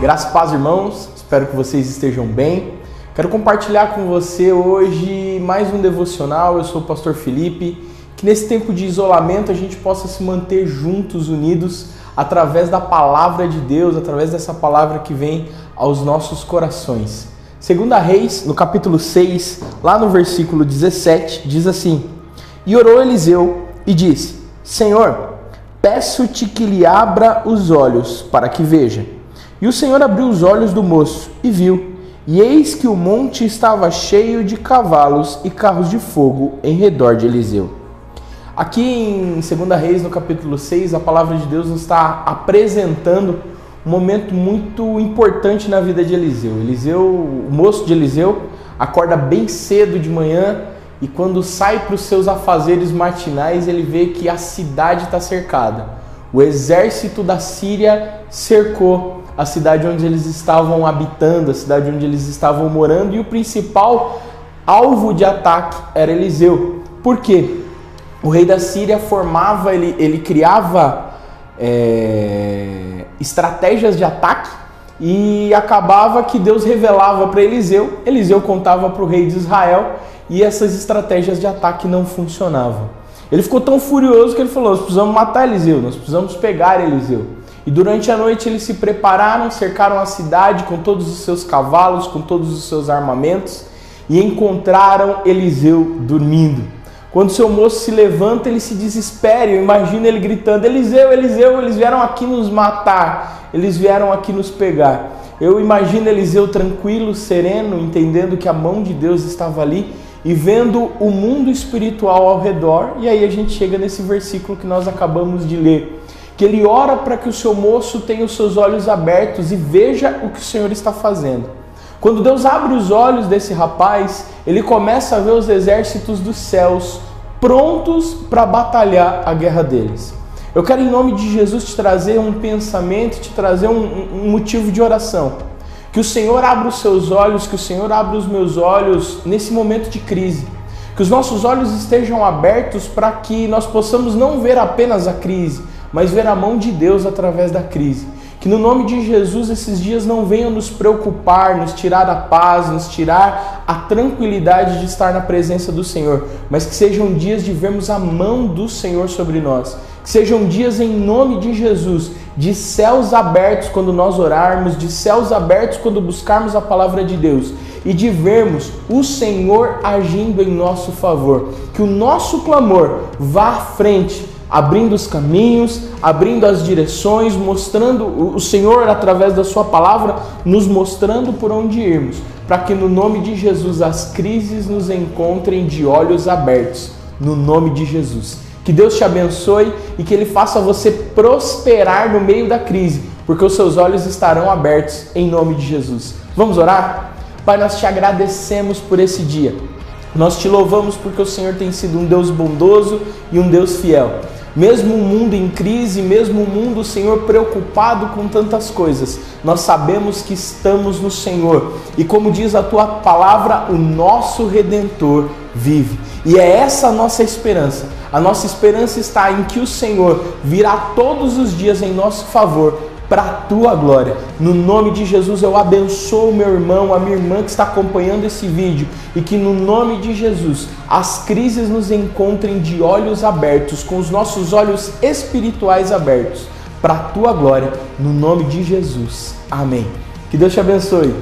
Graças paz, irmãos. Espero que vocês estejam bem. Quero compartilhar com você hoje mais um devocional. Eu sou o pastor Felipe. Que nesse tempo de isolamento a gente possa se manter juntos, unidos, através da palavra de Deus, através dessa palavra que vem aos nossos corações. Segunda Reis, no capítulo 6, lá no versículo 17, diz assim: E orou Eliseu e disse: Senhor, peço-te que lhe abra os olhos para que veja. E o Senhor abriu os olhos do moço e viu, e eis que o monte estava cheio de cavalos e carros de fogo em redor de Eliseu. Aqui em 2 Reis, no capítulo 6, a palavra de Deus nos está apresentando um momento muito importante na vida de Eliseu. Eliseu, o moço de Eliseu, acorda bem cedo de manhã e quando sai para os seus afazeres matinais, ele vê que a cidade está cercada. O exército da Síria cercou a cidade onde eles estavam habitando, a cidade onde eles estavam morando, e o principal alvo de ataque era Eliseu. Por quê? O rei da Síria formava, ele, ele criava é, estratégias de ataque e acabava que Deus revelava para Eliseu, Eliseu contava para o rei de Israel e essas estratégias de ataque não funcionavam. Ele ficou tão furioso que ele falou: Nós precisamos matar Eliseu, nós precisamos pegar Eliseu. E durante a noite eles se prepararam, cercaram a cidade com todos os seus cavalos, com todos os seus armamentos e encontraram Eliseu dormindo. Quando seu moço se levanta, ele se desespera. Eu imagino ele gritando: Eliseu, Eliseu, eles vieram aqui nos matar, eles vieram aqui nos pegar. Eu imagino Eliseu tranquilo, sereno, entendendo que a mão de Deus estava ali e vendo o mundo espiritual ao redor. E aí a gente chega nesse versículo que nós acabamos de ler que ele ora para que o seu moço tenha os seus olhos abertos e veja o que o Senhor está fazendo. Quando Deus abre os olhos desse rapaz, ele começa a ver os exércitos dos céus prontos para batalhar a guerra deles. Eu quero, em nome de Jesus, te trazer um pensamento, te trazer um, um motivo de oração. Que o Senhor abra os seus olhos, que o Senhor abra os meus olhos nesse momento de crise. Que os nossos olhos estejam abertos para que nós possamos não ver apenas a crise, mas ver a mão de Deus através da crise. Que no nome de Jesus esses dias não venham nos preocupar, nos tirar a paz, nos tirar a tranquilidade de estar na presença do Senhor, mas que sejam dias de vermos a mão do Senhor sobre nós. Que sejam dias em nome de Jesus, de céus abertos quando nós orarmos, de céus abertos quando buscarmos a palavra de Deus e de vermos o Senhor agindo em nosso favor. Que o nosso clamor vá à frente abrindo os caminhos, abrindo as direções, mostrando o Senhor através da Sua palavra, nos mostrando por onde irmos, para que no nome de Jesus as crises nos encontrem de olhos abertos, no nome de Jesus. Que Deus te abençoe e que Ele faça você prosperar no meio da crise, porque os seus olhos estarão abertos em nome de Jesus. Vamos orar? Pai, nós te agradecemos por esse dia. Nós te louvamos porque o Senhor tem sido um Deus bondoso e um Deus fiel. Mesmo o mundo em crise, mesmo o mundo, Senhor, preocupado com tantas coisas, nós sabemos que estamos no Senhor. E como diz a tua palavra, o nosso redentor vive. E é essa a nossa esperança. A nossa esperança está em que o Senhor virá todos os dias em nosso favor para a tua glória. No nome de Jesus eu abençoo meu irmão, a minha irmã que está acompanhando esse vídeo e que no nome de Jesus as crises nos encontrem de olhos abertos, com os nossos olhos espirituais abertos para a tua glória, no nome de Jesus. Amém. Que Deus te abençoe.